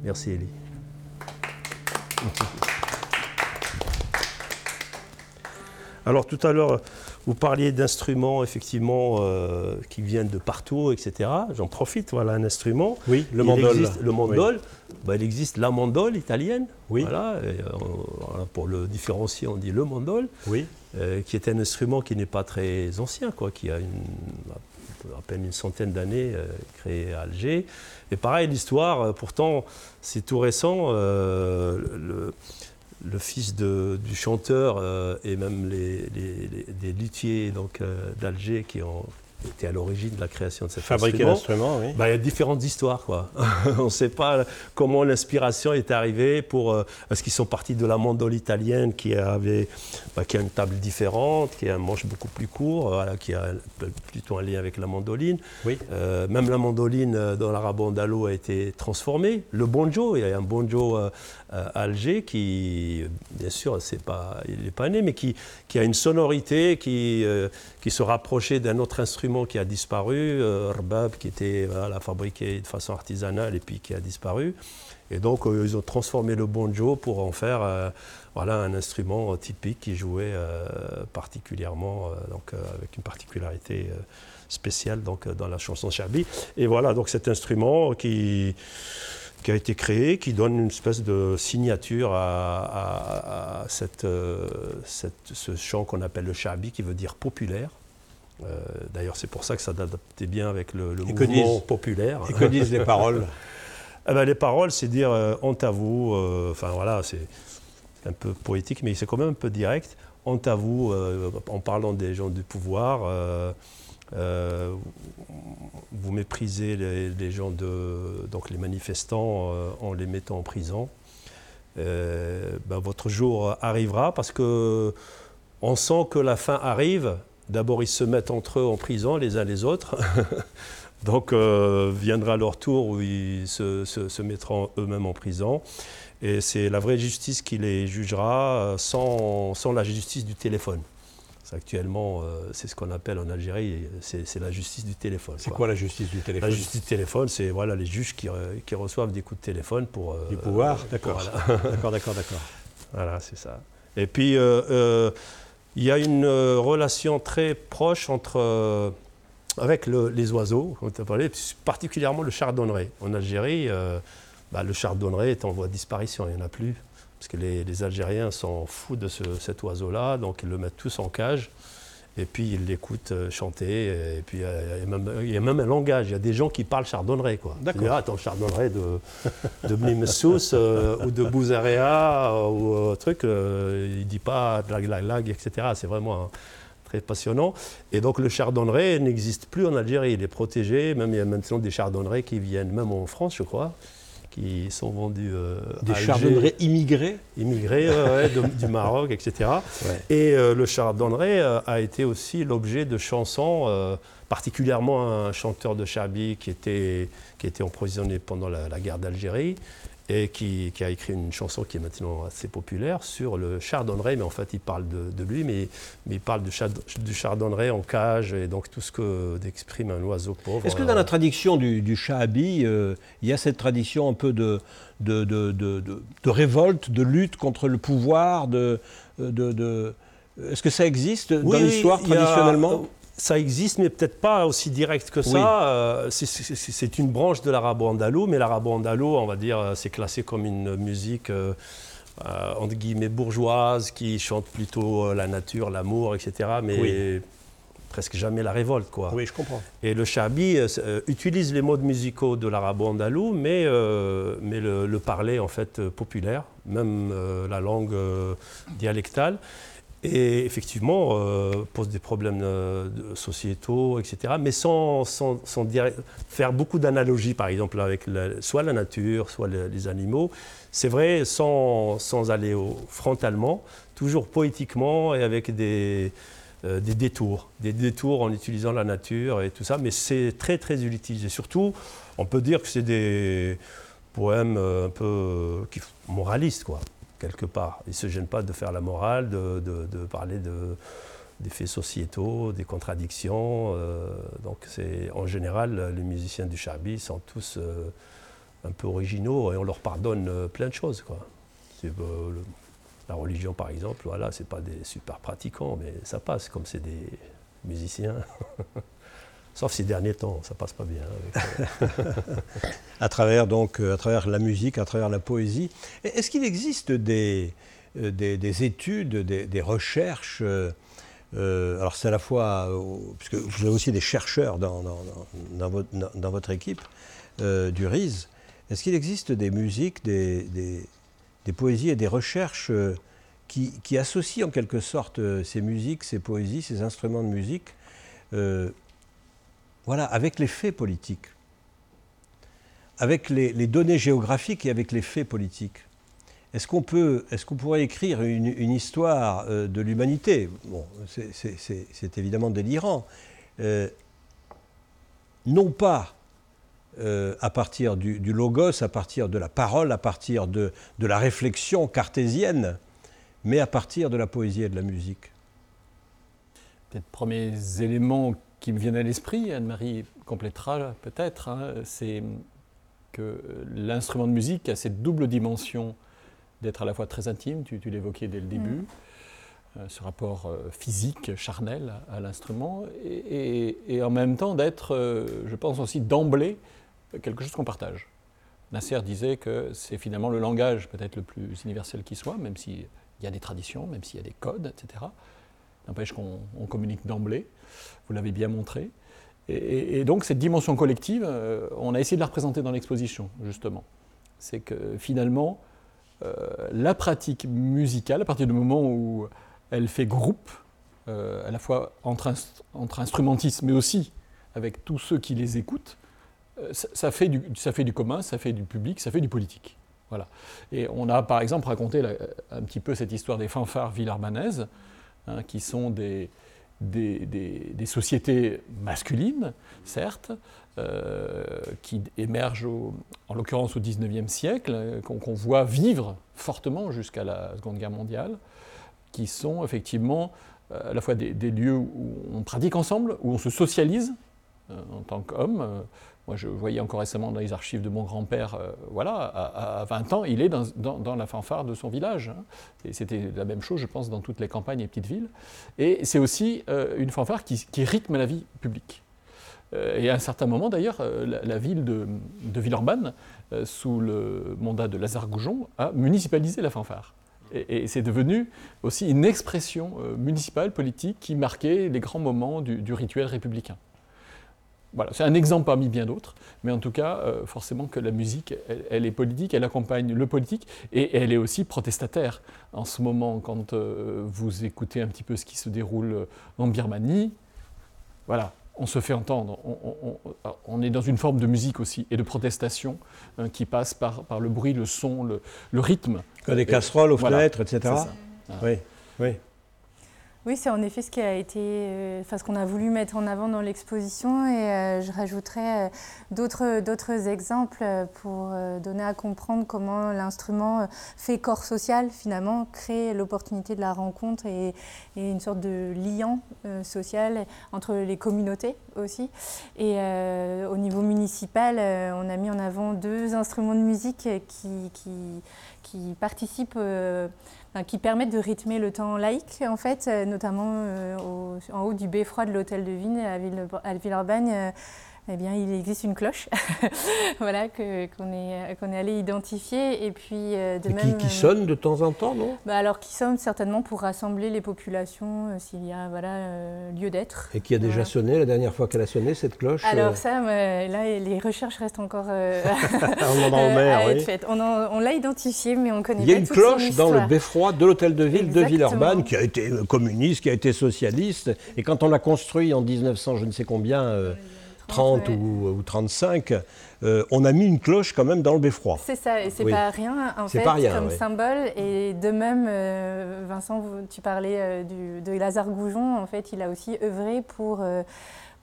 Merci Elie. Alors tout à l'heure, vous parliez d'instruments effectivement euh, qui viennent de partout, etc. J'en profite, voilà un instrument. Oui, le Il mandol. existe- le. Bah, il existe la mandole italienne. Oui. Voilà, euh, pour le différencier, on dit le mandol, Oui. euh, qui est un instrument qui n'est pas très ancien, quoi, qui a une, peine une centaine d'années, euh, créé à Alger. Et pareil, l'histoire, euh, pourtant, c'est tout récent. euh, le, fils de- du chanteur euh, et même les, les- les- des luthiers donc, d'Alger qui ont été à l'origine de la création de cet Fabriquer instrument. l'instrument, oui. Bah, il y a différentes histoires. Quoi. On ne sait pas comment l'inspiration est arrivée. Pour, euh, est-ce qu'ils sont partis de la mandole italienne qui, avait, bah, qui a une table différente, qui a un manche beaucoup plus court, voilà, qui a plutôt un lien avec la mandoline. Oui. Euh, même la mandoline euh, dans l'arabe andalo a été transformée. Le banjo, il y a un banjo euh, euh, à Alger qui, bien sûr, c'est pas, il n'est pas né, mais qui, qui a une sonorité qui, euh, qui se rapprochait d'un autre instrument qui a disparu, euh, rbab, qui était voilà, fabriqué de façon artisanale et puis qui a disparu. Et donc, euh, ils ont transformé le banjo pour en faire euh, voilà, un instrument typique qui jouait particulièrement, donc, avec une particularité spéciale donc, dans la chanson Chabi. Et voilà, donc cet instrument qui, qui a été créé, qui donne une espèce de signature à, cette- ce chant qu'on appelle le Chabi, qui veut dire populaire. Euh, D'ailleurs, c'est pour ça que ça adaptait bien avec le, le mouvement disent- populaire. Et que disent les paroles Eh ben, les paroles, c'est dire euh, honte à vous. euh, Enfin voilà, c'est un peu poétique, mais c'est quand même un peu direct. Honte à vous, euh, en parlant des gens du pouvoir. euh, vous méprisez les, les gens de, donc les manifestants euh, en les mettant en prison. Euh, ben, votre jour arrivera parce que on sent que la fin arrive. D'abord, ils se mettent entre eux en prison, les uns les autres. Donc euh, viendra leur tour où ils se, se- se mettront eux-mêmes en prison. Et c'est la vraie justice qui les jugera euh, sans, sans la justice du téléphone. C'est Actuellement, euh, c'est ce qu'on appelle en Algérie, c'est la justice du téléphone. C'est quoi la justice du téléphone La justice du téléphone, c'est voilà, les juges qui, qui reçoivent des coups de téléphone pour... euh, Du pouvoir D'accord. voilà. D'accord, d'accord, d'accord. Voilà, c'est ça. Et puis, il y a une euh, relation très proche entre, euh, avec le- les oiseaux, parlé, particulièrement le chardonneret. En Algérie, euh, bah, le chardonneret est en voie de disparition, il n'y en a plus. Parce que les, Algériens s'en foutent de ce- cet oiseau-là, donc ils le mettent tous en cage. Et puis ils l'écoutent euh, chanter. Et puis euh, il y, a même, il y a même un langage. Il y a des gens qui parlent chardonneret. Quoi. D'accord. Ah, attends, chardonneret de, de euh, ou de Bouzaréa euh, ou euh, truc. euh, il ne dit pas lag, lag, lag, etc. C'est vraiment hein, très passionnant. Et donc le chardonneret n'existe plus en Algérie. Il est protégé. Même il y a maintenant des chardonnerets qui viennent, même en France, je crois. Qui sont vendus euh, Des chardonnerets immigrés immigrés ouais, de- du Maroc, etc. Ouais. Et euh, le chardonneret euh, a été aussi l'objet de chansons, particulièrement un chanteur de Chabi qui était, qui était emprisonné pendant la, la guerre d'Algérie et qui, qui a écrit une chanson qui est maintenant assez populaire sur le chardonneret, mais en fait il parle de, de lui, mais, mais il parle du, chard- du chardonneret en cage et donc tout ce que d'exprime un oiseau pauvre. Est-ce que dans la tradition du, du Shahabi, euh, il y a cette tradition un peu de, de, de- révolte, de lutte contre le pouvoir de, de- de- Est-ce que ça existe dans l'histoire traditionnellement? Ça existe, mais peut-être pas aussi direct que ça. Oui. Euh, c'est- une branche de l'arabo-andalou, mais l'arabo-andalou, on va dire, euh, c'est classé comme une musique euh, euh, entre guillemets bourgeoise qui chante plutôt la nature, l'amour, etc. Mais Oui. presque jamais la révolte, quoi. Oui, je comprends. Et le chabi s- euh, utilise les modes musicaux de l'arabo-andalou, mais, euh, mais le, le parler en fait populaire, même la langue dialectale. Et effectivement, euh, pose des problèmes euh, sociétaux, etc. Mais sans, sans- sans faire beaucoup d'analogies, par exemple, avec soit la nature, soit le- les animaux. C'est vrai, sans, sans aller frontalement, toujours poétiquement et avec des, euh, des détours. Des détours en utilisant la nature et tout ça. Mais c'est très, très utilisé. Surtout, on peut dire que c'est des poèmes euh, un peu moralistes, quoi quelque part. Ils ne se gênent pas de faire la morale, de, de- parler de, des faits sociétaux, des contradictions. euh, donc en général, les musiciens du Chabi sont tous euh, un peu originaux et on leur pardonne euh, plein de choses. Quoi. La religion, par exemple, voilà, c'est pas des super pratiquants, mais ça passe comme c'est des musiciens. Sauf ces derniers temps, ça passe pas bien. avec, euh, À travers, donc, euh, à travers la musique, à travers la poésie. Est-ce qu'il existe des, euh, des, des études, des, des recherches euh, alors c'est à la fois, euh, puisque vous avez aussi des chercheurs dans, dans- dans- dans votre, dans- dans votre équipe euh, du RIS, est-ce qu'il existe des musiques, des, des- des poésies et des recherches qui, qui associent en quelque sorte ces musiques, ces poésies, ces instruments de musique, voilà, avec les faits politiques, avec les, données géographiques et avec les faits politiques est-ce qu'on peut, est-ce qu'on pourrait écrire une, histoire euh, de l'humanité? Bon, c'est- évidemment délirant. Euh, non pas euh, à partir du, logos, à partir de la parole, à partir de la réflexion cartésienne, mais à partir de la poésie et de la musique. Peut-être premiers éléments qui me viennent à l'esprit, Anne-Marie complétera peut-être, hein, c'est que l'instrument de musique a cette double dimension d'être à la fois très intime, tu, tu l'évoquais dès le début, euh, ce rapport euh, physique, charnel à, à l'instrument, et, et- et en même temps d'être, euh, je pense aussi d'emblée, quelque chose qu'on partage. Nasser disait que c'est finalement le langage peut-être le plus universel qui soit, même s'il y a des traditions, même s'il y a des codes, etc. N'empêche qu'on on communique d'emblée, vous l'avez bien montré. Et, donc cette dimension collective, euh, on a essayé de la représenter dans l'exposition, justement. C'est que finalement, euh, la pratique musicale, à partir du moment où elle fait groupe, euh, à la fois entre, inst- entre instrumentistes, mais aussi avec tous ceux qui les écoutent, ça, fait du, commun, ça fait du public, ça fait du politique. Voilà. Et on a par exemple raconté un petit peu cette histoire des fanfares villarbanaises, hein, qui sont des, des, sociétés masculines, certes, euh, qui émergent en l'occurrence au XIXe siècle, euh, qu'on voit vivre fortement jusqu'à la Seconde Guerre mondiale, qui sont effectivement euh, à la fois des, lieux où on pratique ensemble, où on se socialise en tant qu'homme. Moi, je voyais encore récemment dans les archives de mon grand-père, euh, voilà, à, à 20 ans, il est dans, la fanfare de son village. hein. Et c'était la même chose, je pense, dans toutes les campagnes et petites villes. Et c'est aussi euh, une fanfare qui, rythme la vie publique. Euh, et à un certain moment, d'ailleurs, la, ville de, Villeurbanne, sous le mandat de Lazare Goujon, a municipalisé la fanfare. Et, c'est devenu aussi une expression municipale, politique, qui marquait les grands moments du rituel républicain. Voilà, c'est un exemple parmi bien d'autres, mais en tout cas, euh, forcément que la musique, elle, elle est politique, elle accompagne le politique, et elle est aussi protestataire. En ce moment, quand euh, vous écoutez un petit peu ce qui se déroule en Birmanie, voilà, on se fait entendre. On, est dans une forme de musique aussi et de protestation hein, qui passe par, par, le bruit, le son, le, le rythme. Des casseroles aux fenêtres, etc. Oui, oui. Oui, c'est en effet ce qui a été, euh, ce qu'on a voulu mettre en avant dans l'exposition et euh, je rajouterai euh, d'autres, exemples pour donner à comprendre comment l'instrument fait corps social finalement, crée l'opportunité de la rencontre et, une sorte de lien social entre les communautés aussi. Et au niveau municipal, on a mis en avant deux instruments de musique qui participent qui permettent de rythmer le temps laïque, en fait, euh, notamment euh, en haut du beffroi de l'hôtel de Vigne à, Ville, à Villeurbanne. Eh bien, il existe une cloche voilà, qu'on est, qu'on est allé identifier. Et puis, euh, de même, qui, euh, sonne de temps en temps, non? Bah Alors, qui sonne certainement pour rassembler les populations euh, s'il y a voilà, lieu d'être. Et qui a déjà sonné la dernière fois qu'elle a sonné, cette cloche Alors, ça, là, les recherches restent encore on en mer, oui. On, on l'a identifié, mais on connaît pas Il y a une cloche dans le beffroi de l'hôtel de ville de Villeurbanne qui a été communiste, qui a été socialiste. Et quand on l'a construit en 1900, je ne sais combien. 30 ou, 35, euh, on a mis une cloche quand même dans le beffroi. C'est ça, et c'est pas rien en fait comme symbole. Et de même, euh, Vincent, tu parlais euh, de Lazare Goujon, en fait, il a aussi œuvré pour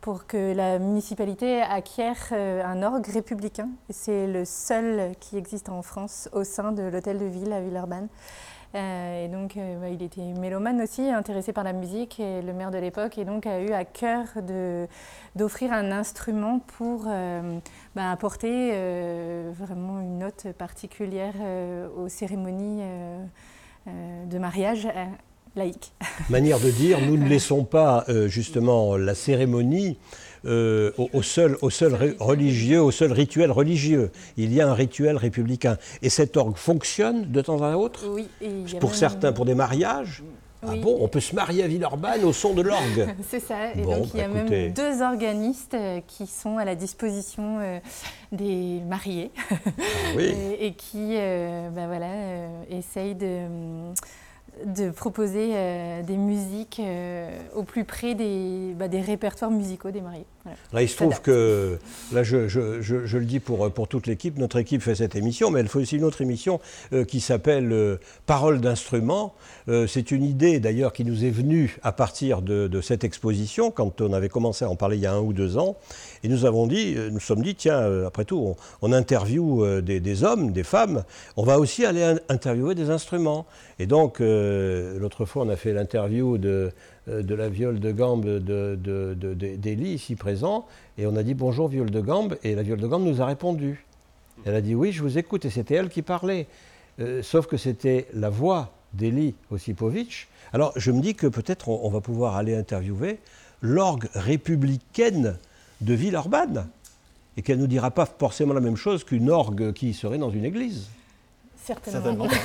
pour que la municipalité acquiert un orgue républicain. C'est le seul qui existe en France au sein de l'hôtel de ville à Villeurbanne. Euh, et donc, euh, bah, il était mélomane aussi, intéressé par la musique, et le maire de l'époque, et donc a eu à cœur d'offrir un instrument pour euh, bah, apporter vraiment une note particulière aux cérémonies de mariage laïque. Manière de dire, nous ne laissons pas justement la cérémonie euh, au, seul, au seul religieux, au seul rituel religieux. Il y a un rituel républicain. Et cet orgue fonctionne de temps à autre Oui. pour certains, pour des mariages Ah bon, on peut se marier à Villeurbanne au son de l'orgue. C'est ça. Et donc il y a bah, même deux organistes euh, qui sont à la disposition euh, des mariés ah et, qui, ben voilà, essayent de de proposer euh, des musiques euh, au plus près des, bah, des, répertoires musicaux des mariés. Là, il se trouve que, là, je, je, je, le dis pour, pour toute l'équipe, notre équipe fait cette émission, mais elle fait aussi une autre émission euh, qui s'appelle Paroles d'instruments. C'est une idée d'ailleurs qui nous est venue à partir de, de, cette exposition, quand on avait commencé à en parler il y a un ou deux ans. Et nous avons dit, nous sommes dit, tiens, après tout, on, on interviewe des, des, hommes, des femmes, on va aussi aller interviewer des instruments. Et donc, euh, l'autre fois, on a fait l'interview de, euh, de, la viole de gambe d'Elie, ici présent, et on a dit bonjour viole de gambe, et la viole de gambe nous a répondu. Elle a dit oui, je vous écoute, et c'était elle qui parlait. Euh, sauf que c'était la voix d'Elie Osipovitch. Alors, je me dis que peut-être on, va pouvoir aller interviewer l'orgue républicaine de Villeurbanne, et qu'elle ne nous dira pas forcément la même chose qu'une orgue qui serait dans une église. Certainement.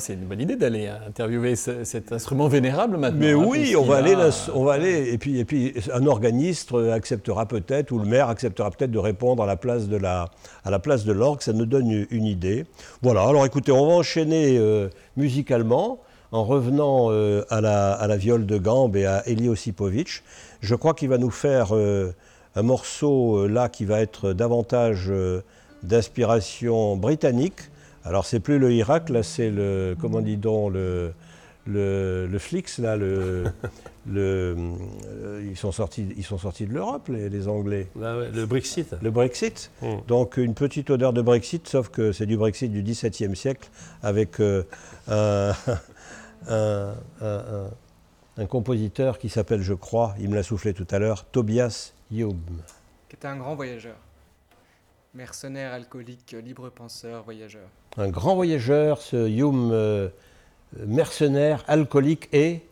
c'est une bonne idée d'aller interviewer cet instrument vénérable maintenant. Mais hein, oui, on va, aller on va aller, et puis, et puis un organiste acceptera peut-être, ou le maire acceptera peut-être de répondre à la place de la, à la place de l'orgue, ça nous donne une idée. Voilà, alors écoutez, on va enchaîner euh, musicalement en revenant euh, à, la, à, la, viole de gambe et à Eli Osipovitch. Je crois qu'il va nous faire euh, un morceau là qui va être davantage d'inspiration britannique. Alors c'est plus le Irak, là c'est le, comment dit-on, le, le, le Flix, là, le, le, euh, ils, sont sortis, ils sont sortis de l'Europe, les, Anglais. le Brexit. Le Brexit. Hmm. Donc une petite odeur de Brexit, sauf que c'est du Brexit du XVIIe siècle, avec euh, un, un, un, compositeur qui s'appelle, je crois, il me l'a soufflé tout à l'heure, Tobias Youm. Qui était un grand voyageur. Mercenaire, alcoolique, libre penseur, voyageur. Un grand voyageur, ce Hume, euh, mercenaire, alcoolique et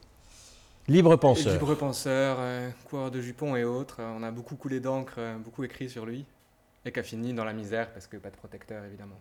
libre penseur. Libre penseur, euh, coureur de jupons et autres. On a beaucoup coulé d'encre, beaucoup écrit sur lui. Et qui fini dans la misère parce que pas de protecteur évidemment.